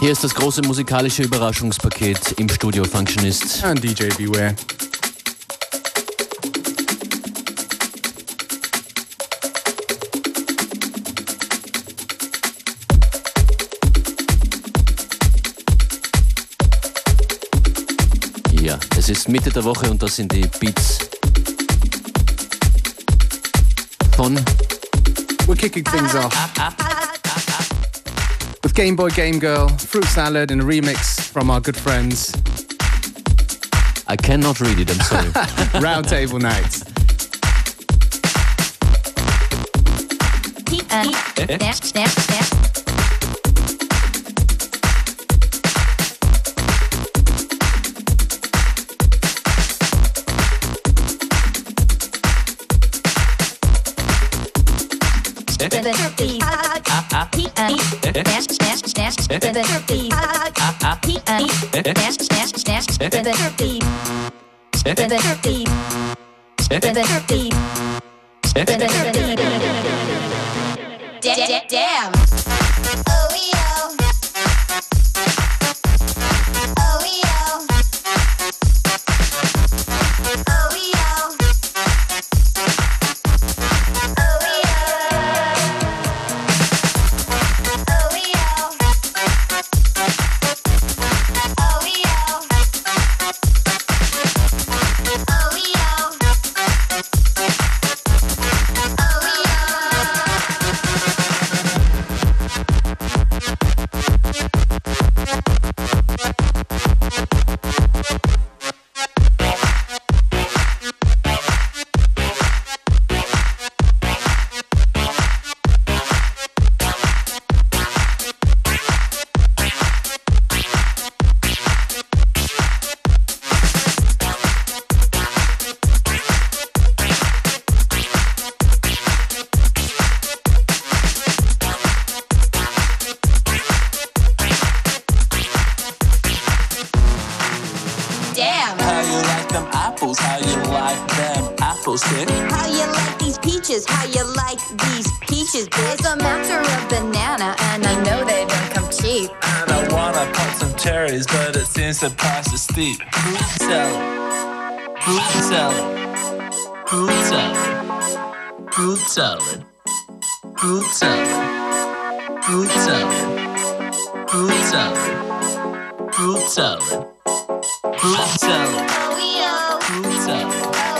Hier ist das große musikalische Überraschungspaket im Studio Functionist. And DJ Beware. Ja, es ist Mitte der Woche und das sind die Beats von We're kicking things off with Game Boy Game Girl, Fruit Salad, and a remix from our good friends I cannot read it, I'm sorry. Roundtable Knights seven thirty five p.m. Dash dash dash seven thirty seven thirty seven thirty price is steep. Fruit salad. Fruit salad. Fruit salad. Fruit salad. Fruit salad. Fruit salad. Fruit salad. Fruit salad. Fruit salad. Fruit salad.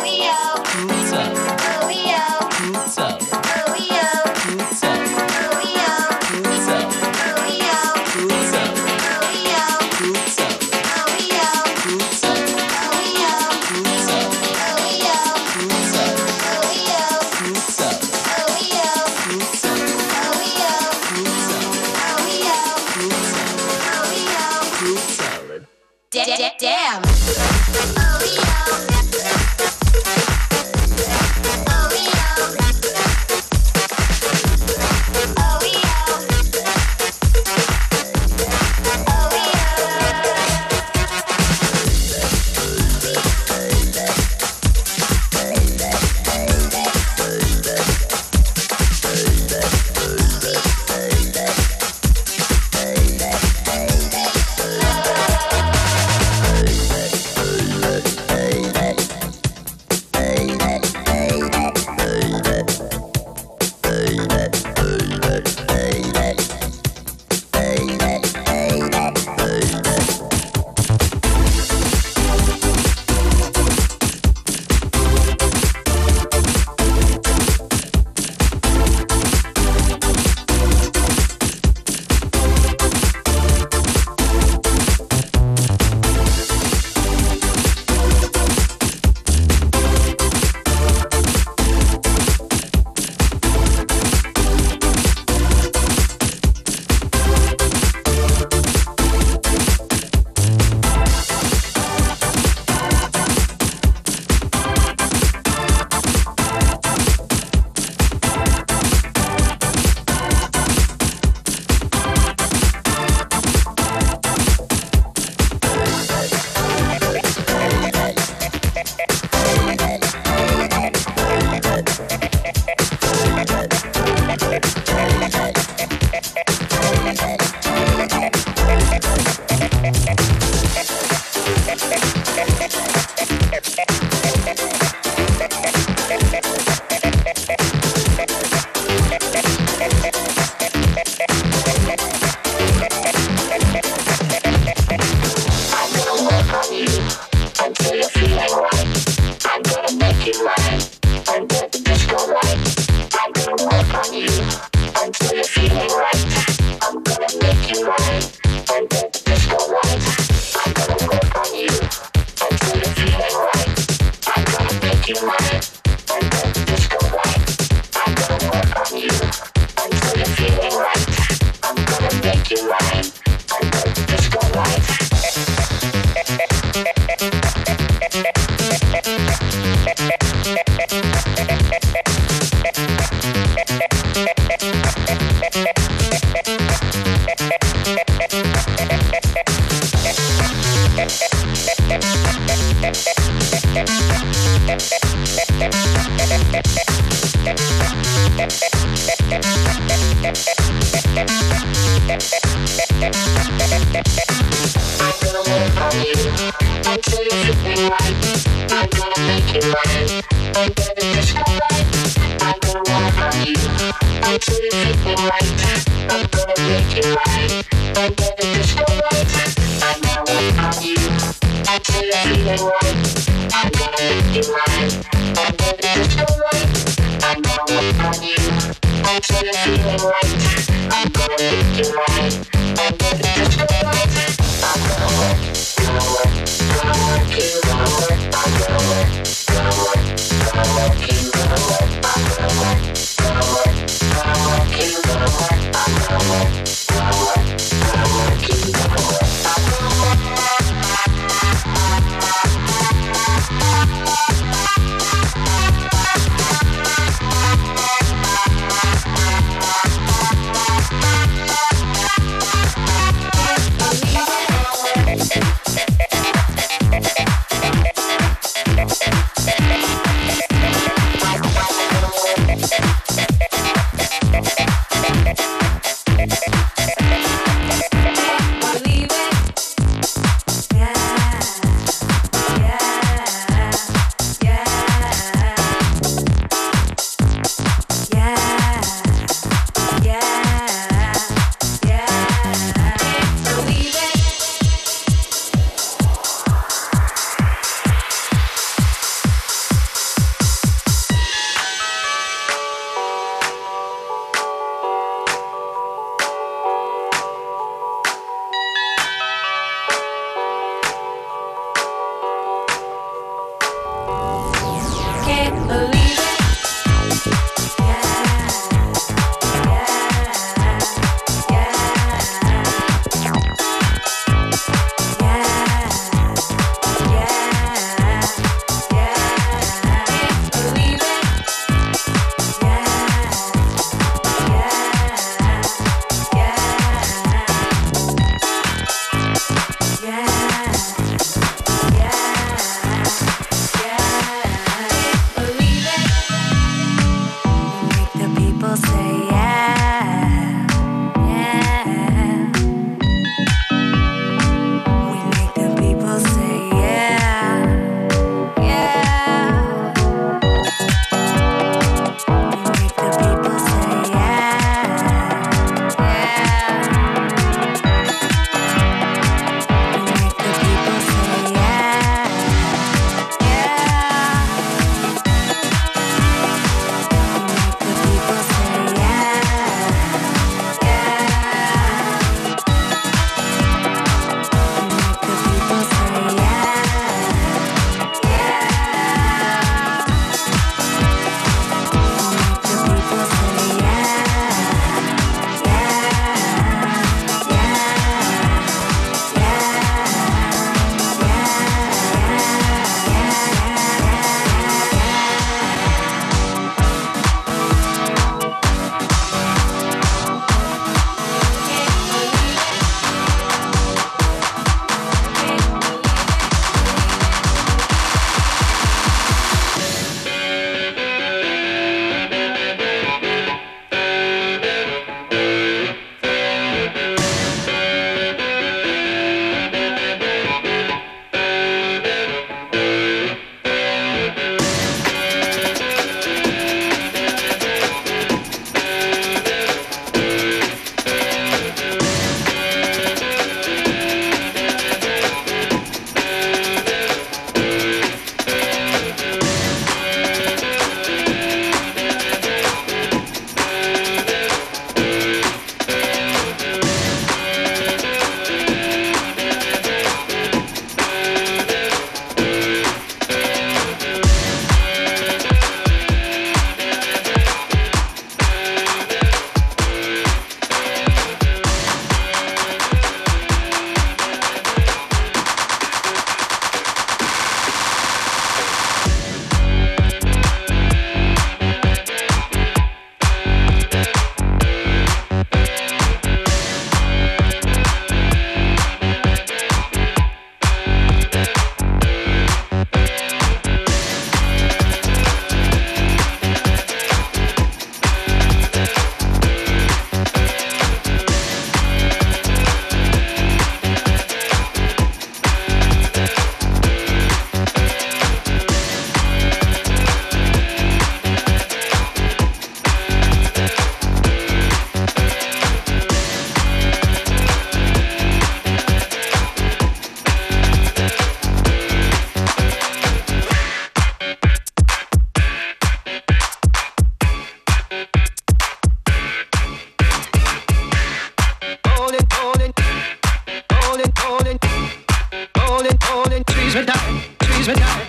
All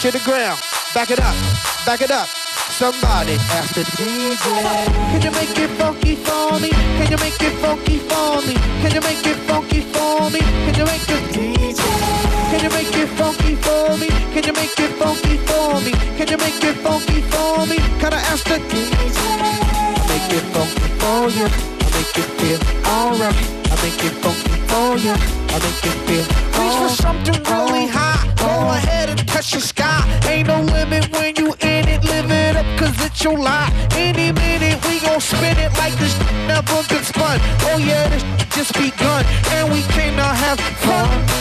to the ground. Back it up, back it up. Somebody ask the DJ. Can you make it funky for me? Can you make it funky for me? Can you make it funky for me? Can you make it DJ? Can you make it funky for me? Can you make it funky for me? Can you make it funky for me? Can I ask the DJ? I make it funky for you. I make you feel alright. I make it funky for you. I make you feel Reach for something really high. Go ahead and touch the sky. Ain't no limit when you in it. Live cause it's your life. Any minute we gon' spin it like this never been spun. Oh yeah, this just begun. And we to have fun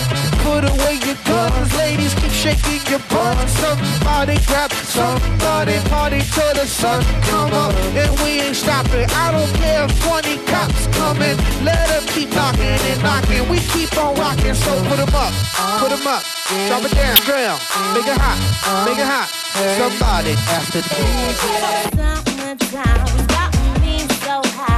put away your guns. Ladies, keep shaking your butt. Somebody grab somebody, party till the sun come up. And we ain't stopping. I don't care if 20 cops coming. Let them keep knocking and knocking. We keep on rocking, so put them up, put them up. Drop it down, girl. Make it hot, make it hot. Somebody after the Summertime got me so high.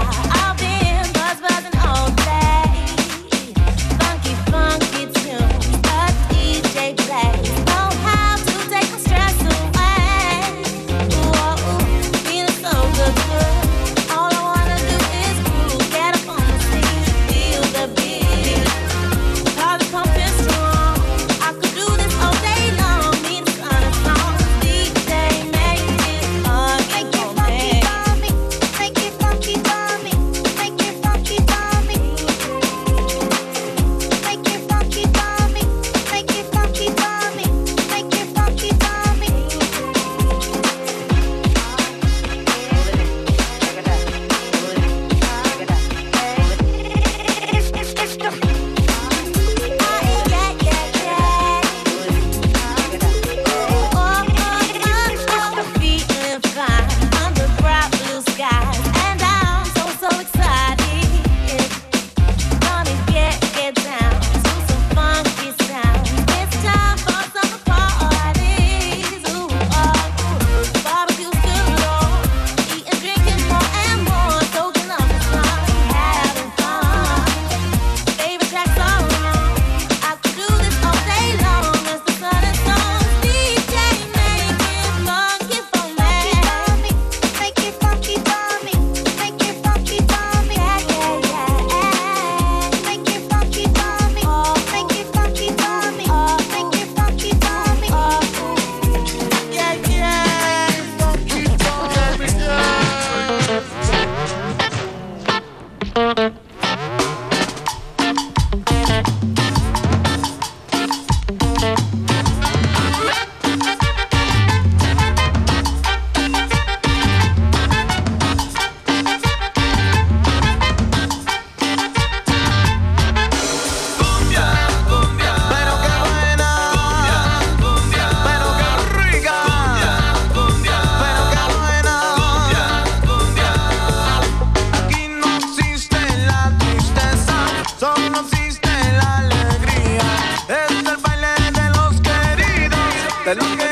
Hasta.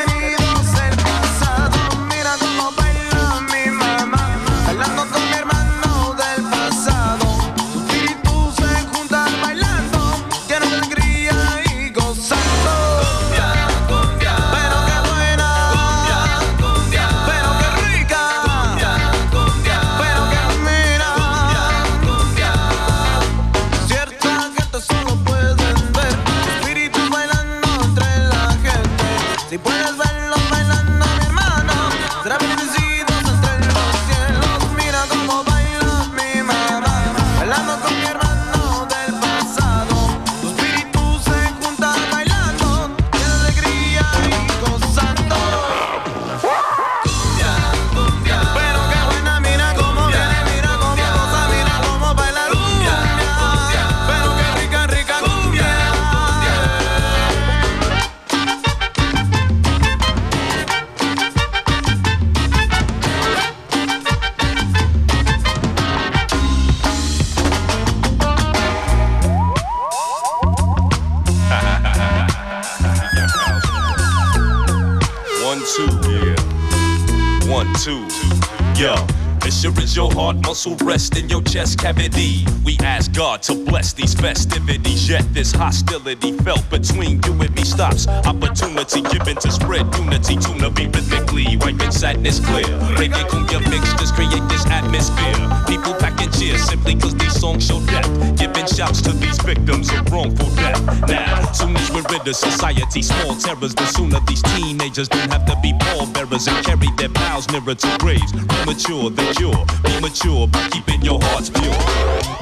Muscle rest in your chest cavity. We ask God to bless these festivities. Yet this hostility felt between you and me stops. Opportunity given to spread unity, tuna be rhythmically, wiping sadness clear. Reggae cumbia mixtures create this atmosphere. People packing cheers simply cause these songs show depth shouts to these victims of wrongful death. Now, soon as we're rid of society, small terrors, the sooner these teenagers don't have to be pallbearers and carry their pals nearer to graves. Be mature, they cure. Be mature by keeping your hearts pure.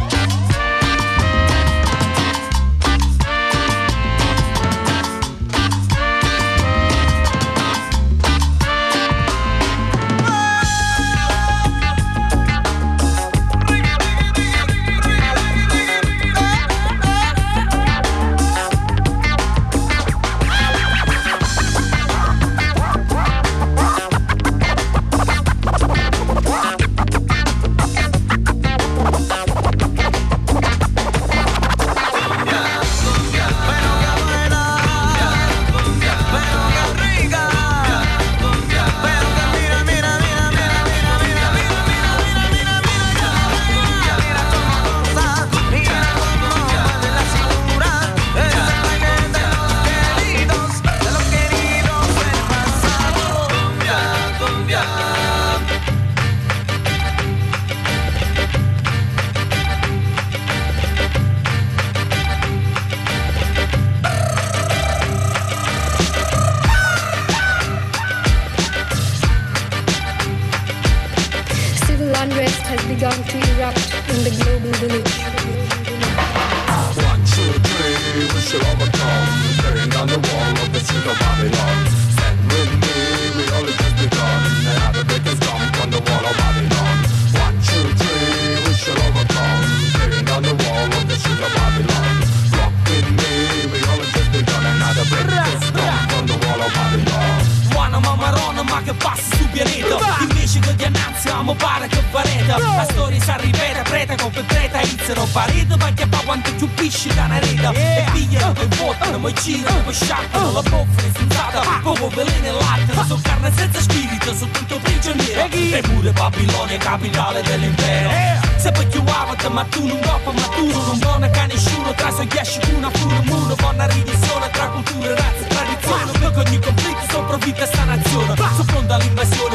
portano moicino, pesciacano, la boffera insultata, poco veleno e latte, sono carne senza spirito, sono tutto prigioniero, e pure Babilonia, capitale dell'impero. Eh. Se poi chiuavate, ma tu non coppa, ma tu non buona che nessuno, tra sogliasci una pure muro, buona riduzione tra culture, razze e tradizione, perché ogni conflitto sopravvive sta nazione, ah. sono pronta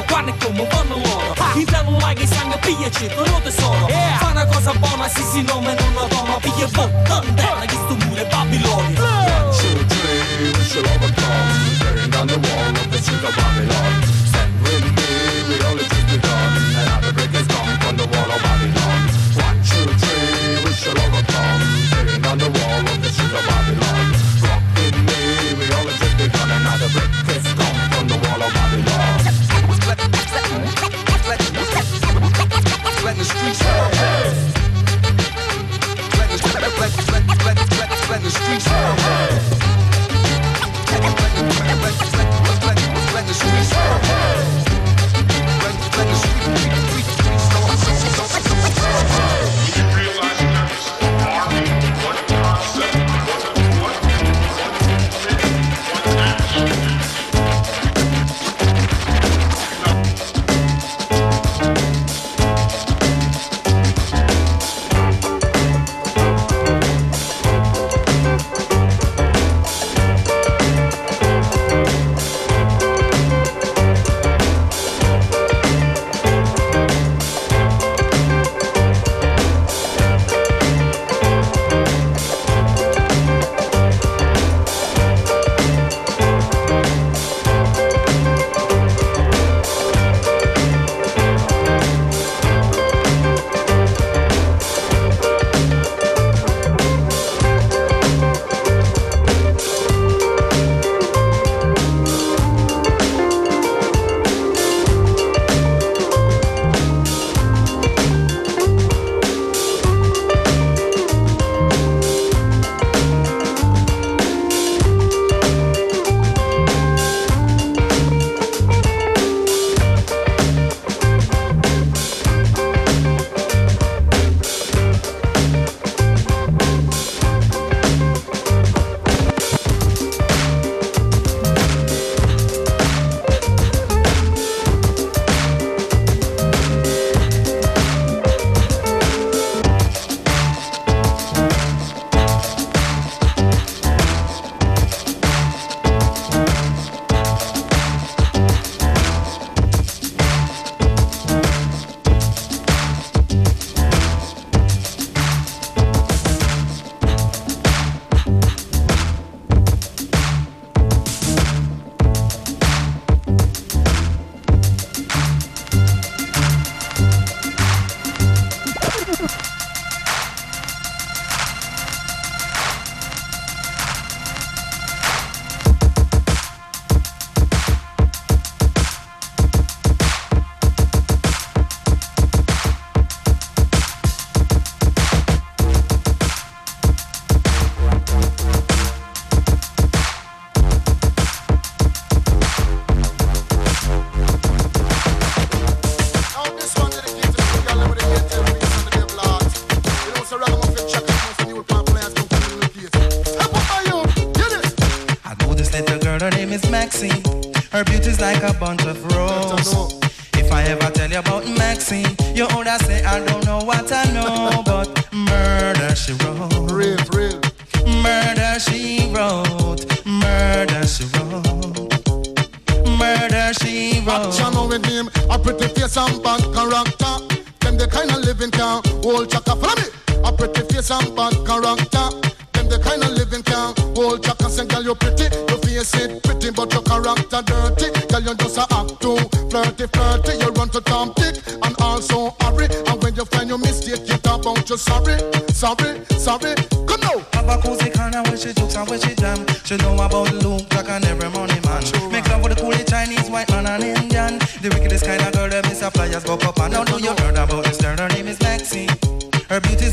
quando e come vanno loro, ah. Italo like e sangue piglia c'è tuo tesoro, fa una cosa buona, sì sì nome non la toma, piglia bottone, che sto muro è Babilonia. Ah. to Babylon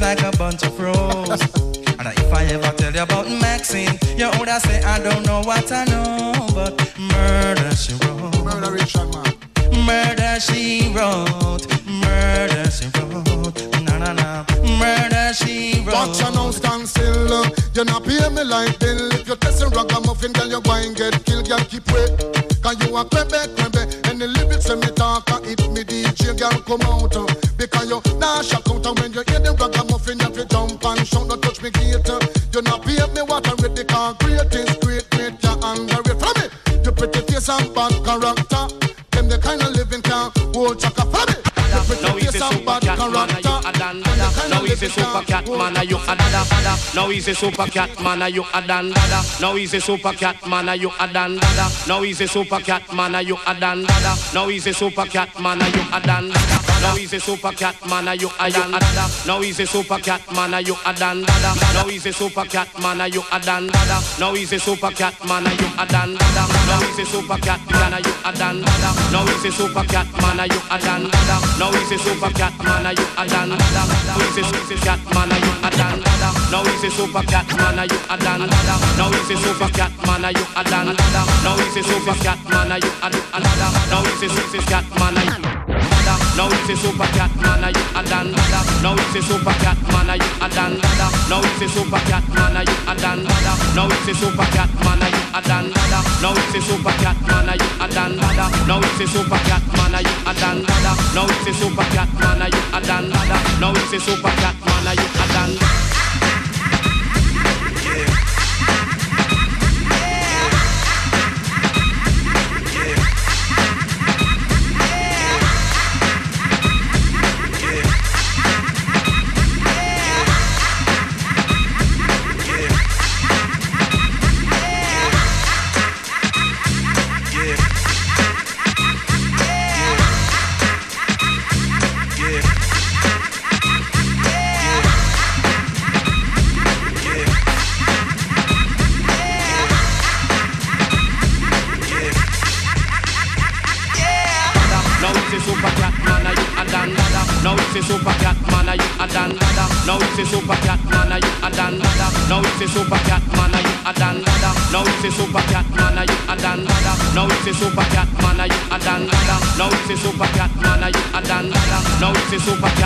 like a bunch of roses. and if I ever tell you about Maxine, you older say I don't know what I know, but murder she wrote. Murder Richard man. Murder she wrote. Murder she wrote. Na na na. Murder she wrote. Watch and now stand still. You not pay me like bill. If you're testing ragamuffin, girl, you're going get killed. Girl, keep wait. Cause you a crebe, crebe. And the lyrics when me talk, uh, it me DJ, girl, come out. uh, Because you shock out. And when you hear the I read. Because great is great, great, you underrate. From me, you pretty face and bad character. Them the kind of living can hold chaka. From me, you pretty face and bad character. He's super cat man, are you a dada? Now he's a super cat man, are you a dan dada? Now he's a super cat man, are you a dan dada? Now he's a super cat man, are you a dan dada? Now he's a super cat man, are you a dan dada? Now he's a super cat man, are you a dan dada? Now he's a super cat man, are you a dan dada? Now he's a super cat man, are you a dan dada? Now he's a super cat man, are you a dan dada? Now he's a super cat man, are you a dan dada? Now he's super cat man, are you a dada? Now he's super cat man, are you a dada? Now he's a super cat man, are you a dan dada? Now he's a super cat man, are you a dan dada? Now he's a super cat man, are you a dan dada? Now he's a super cat man, are you a dan dada? Now he's a super cat man, are you now he's a super cat man, are you a dan dada? Now he's a super cat man, are you a dan dada? Now he's a super cat man, are you a dan dada? Now he's a super cat man, are you a dan dada? Now he's a super cat man, are you a dan dada? Now he's a super cat man, are you a dan dada? Now he's a super cat man, are you a dan dada? Now he's a super cat man, are you a dan it's a super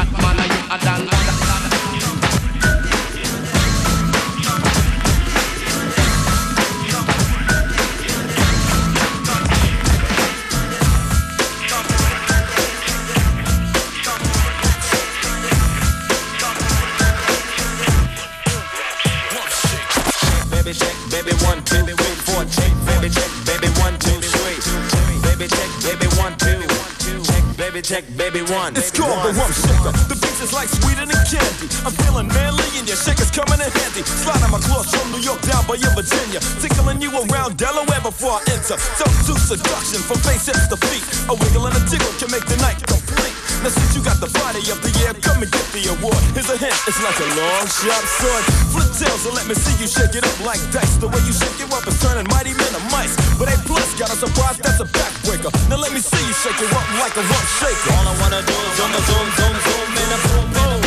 Delaware before I enter. Don't do seduction from face hips to feet. A wiggle and a jiggle can make the night complete. Now since you got the body of the year, come and get the award. Here's a hint, it's like a long sharp sword. Flip tails and let me see you shake it up like dice. The way you shake it up is turning mighty men to mice. But A plus got a surprise, that's a backbreaker. Now let me see you shake it up like a rump shaker. All I wanna do is zoom, zoom, zoom, zoom, in a boom, boom.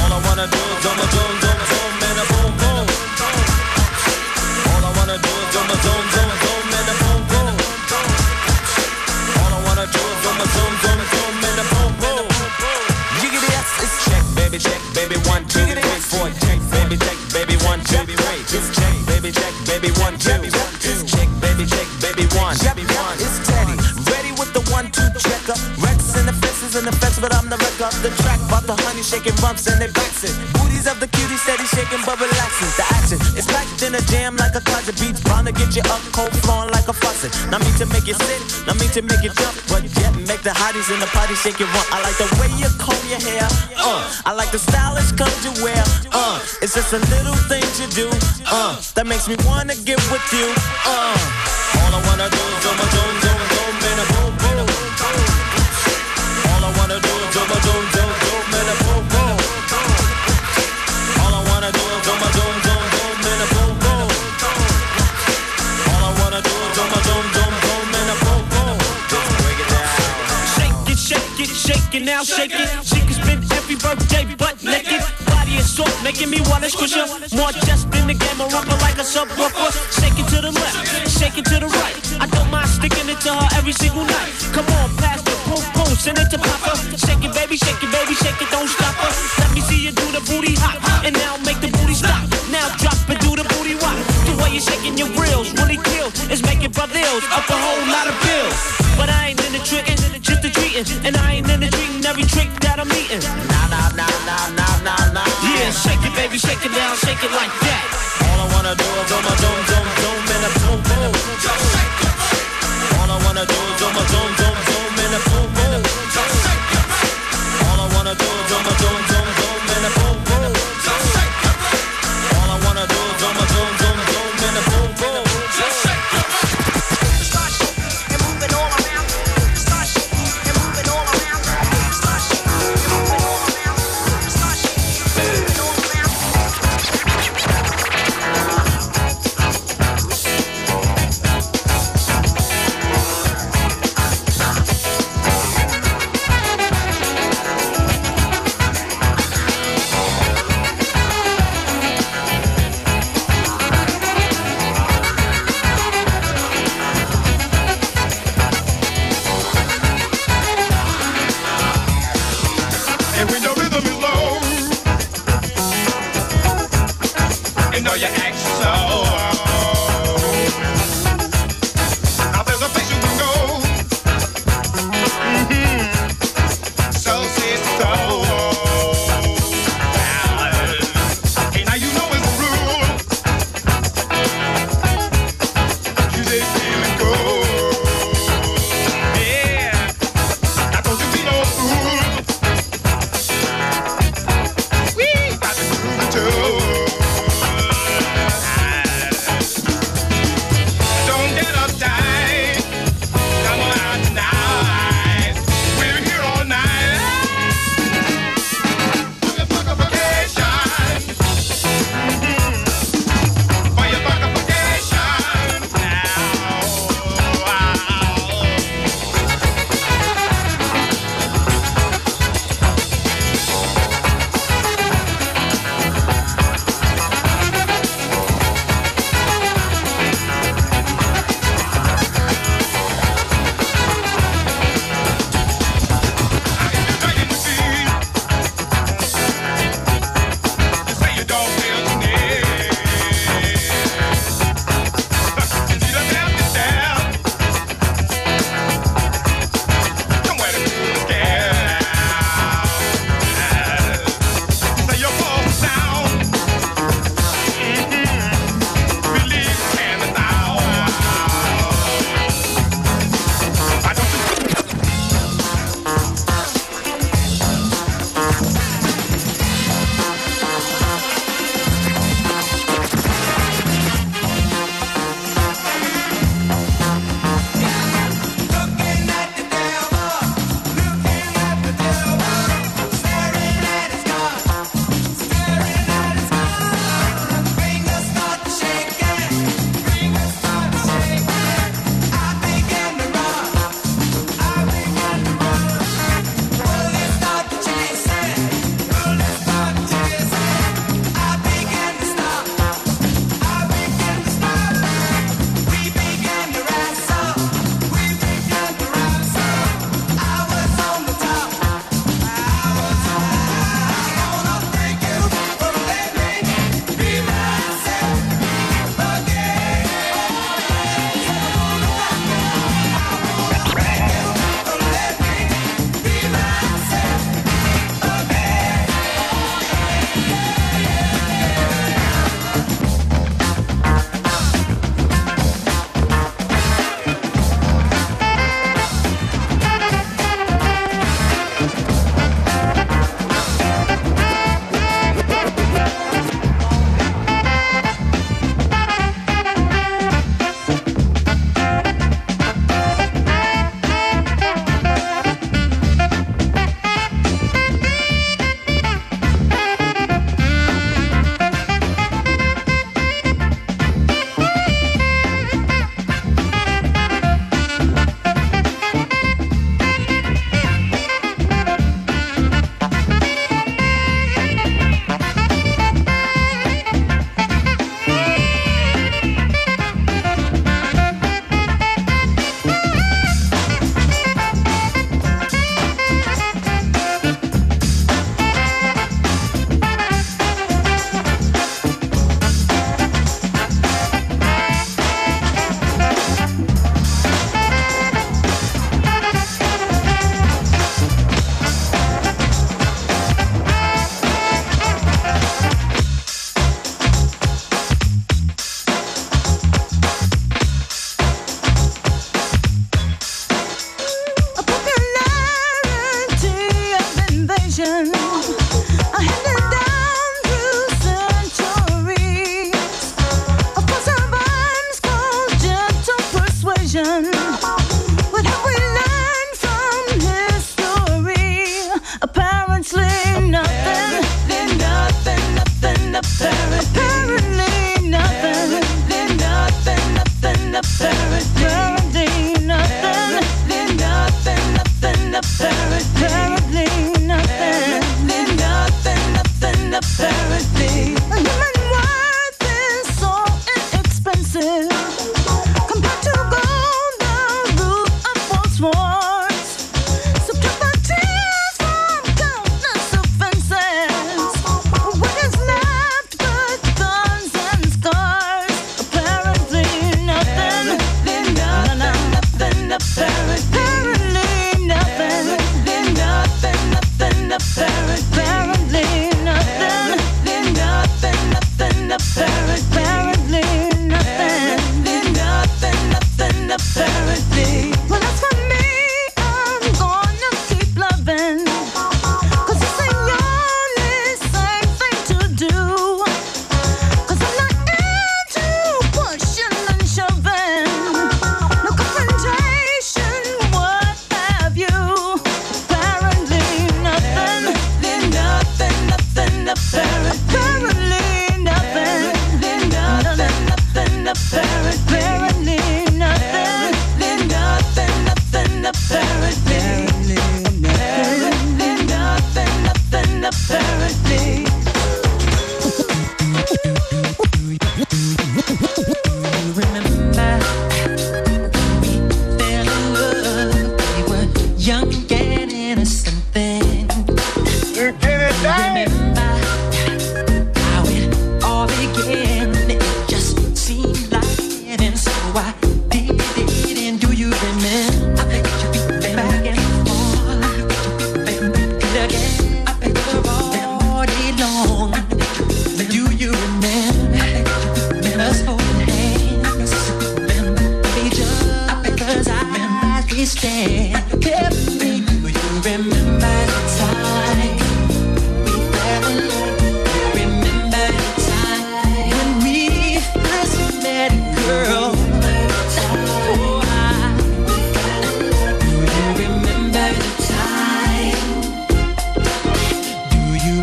All I wanna do is zoom, zoom, zoom, zoom, shaking bumps and they backs it. Booties of the cutie steady shaking but relaxing. The a jam like a closet. Beats bound to get you up cold flowing like a faucet. Not me to make you sit, not me to make you jump, but yet make the hotties in the party shake it one. I like the way you comb your hair. Uh, I like the stylish clothes you wear. Uh, it's just a little things you do. Uh, that makes me wanna get with you. Uh, all I wanna do birthday butt naked. Body is soft, making me wanna squish her. More just in the game, I rumble like a subwoofer. Shake it to the left, shake it to the right. I don't mind sticking it to her every single night. Come on, pass the boom boom, send it to Papa. Shake it, baby, shake it, baby, shake it, don't stop her. Let me see you do the booty hop, and now make the booty stop. Now drop and do the booty rock. The way you're shaking your reels really kill. It's making brother ills up a whole lot of bills. But I ain't in the trickin', just the treating. And I ain't in the treating every trick that I'm eating. Nah, nah, nah, nah, nah, nah, nah. Yeah, shake it, baby, shake it down, shake it like that. All I wanna do is do my zoom, zoom, zoom, in a boom, boom. Just shake it. All I wanna do is do my zoom, zoom, zoom, in a boom, boom.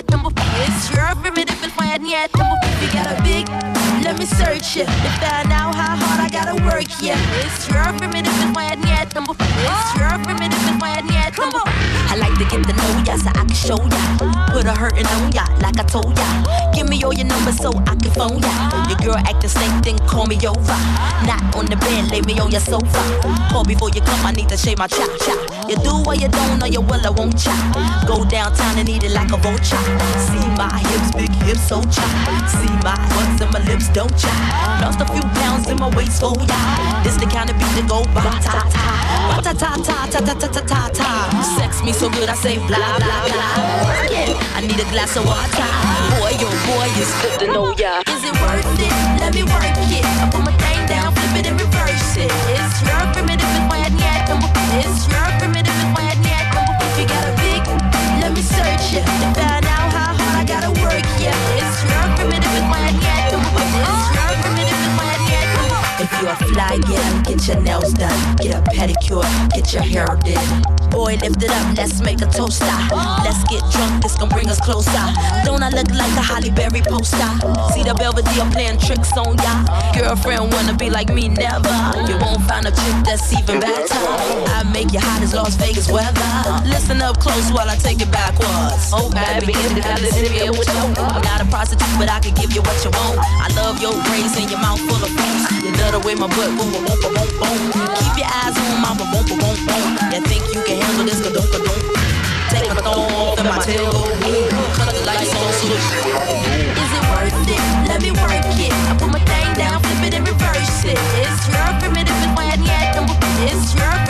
yet, I'm a It's your primitive and when yet, I'm a If you got a big, let me search it To find out how hard I gotta work, yeah It's your primitive and when yet, I'm a It's your primitive and when I like to get to know ya so I can show ya. Put a hurtin' on ya, like I told ya. Give me all your numbers so I can phone ya. Your girl act the same thing, call me over. Not on the bed, lay me on your sofa. Call before you come, I need to shave my chop chop. You do what you don't, or you will, I won't chop. Go downtown and eat it like a vulture. See my hips, big hips, so chop. See my buns and my lips, don't chop. Lost a few pounds in my waist, so ya. This the kind of beat to go ba ta ta, ta ta ta ta ta ta ta ta. Sex me so good, I say blah blah blah. I need a glass of water. Boy, your boy is good to know ya. Is it worth it? Let me work it. I put my thing down, flip it and reverse it. It's your primitive and why I need It's your primitive and why I need If you got a big, let me search it. A fly gal, get your nails done, get a pedicure, get your hair done. Boy, lift it up, let's make a toaster. Let's get drunk, this gon' bring us closer. Don't I look like a Halle Berry poster? See the Belvedere playing tricks on ya. Girlfriend wanna be like me, never. You won't find a chick that's even better. Make you hot as Las Vegas weather. Listen up close while I take it backwards. Oh, baby, get it out, listen me what you I'm not a prostitute, but I can give you what you want. I love your braids and your mouth full of peace. You love the way my butt boom, boom, boom, boom, boom. Keep your eyes on my boom, boom, boom, boom. You think you can handle this? Ka-dunk, ka-dunk. Take my thumb off and my tail go boom. Cut the lights on, switch. Is it worth it? Let me work it. I put my thing down, flip it and reverse it. It's your primitive and why I need It's your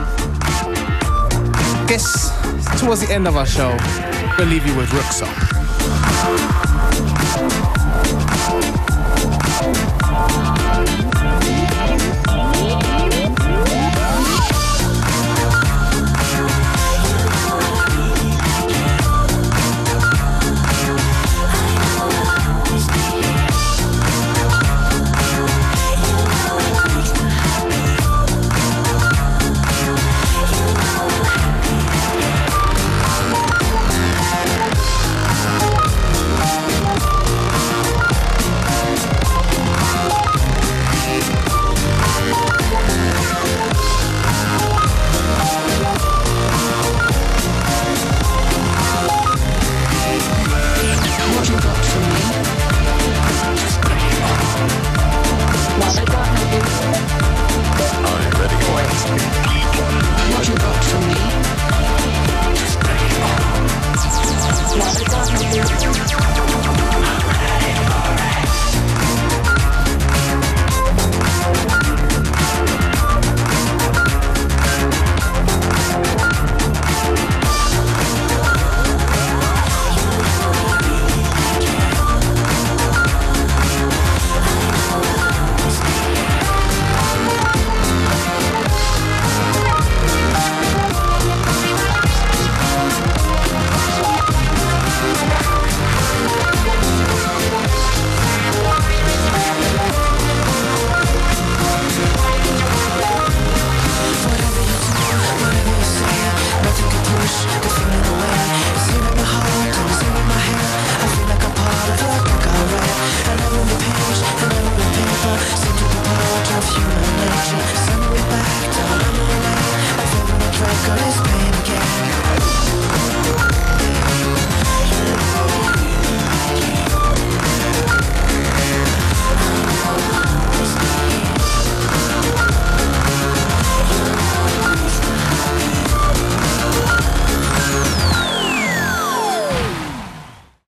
Guess towards the end of our show, we'll leave you with Rooks Up.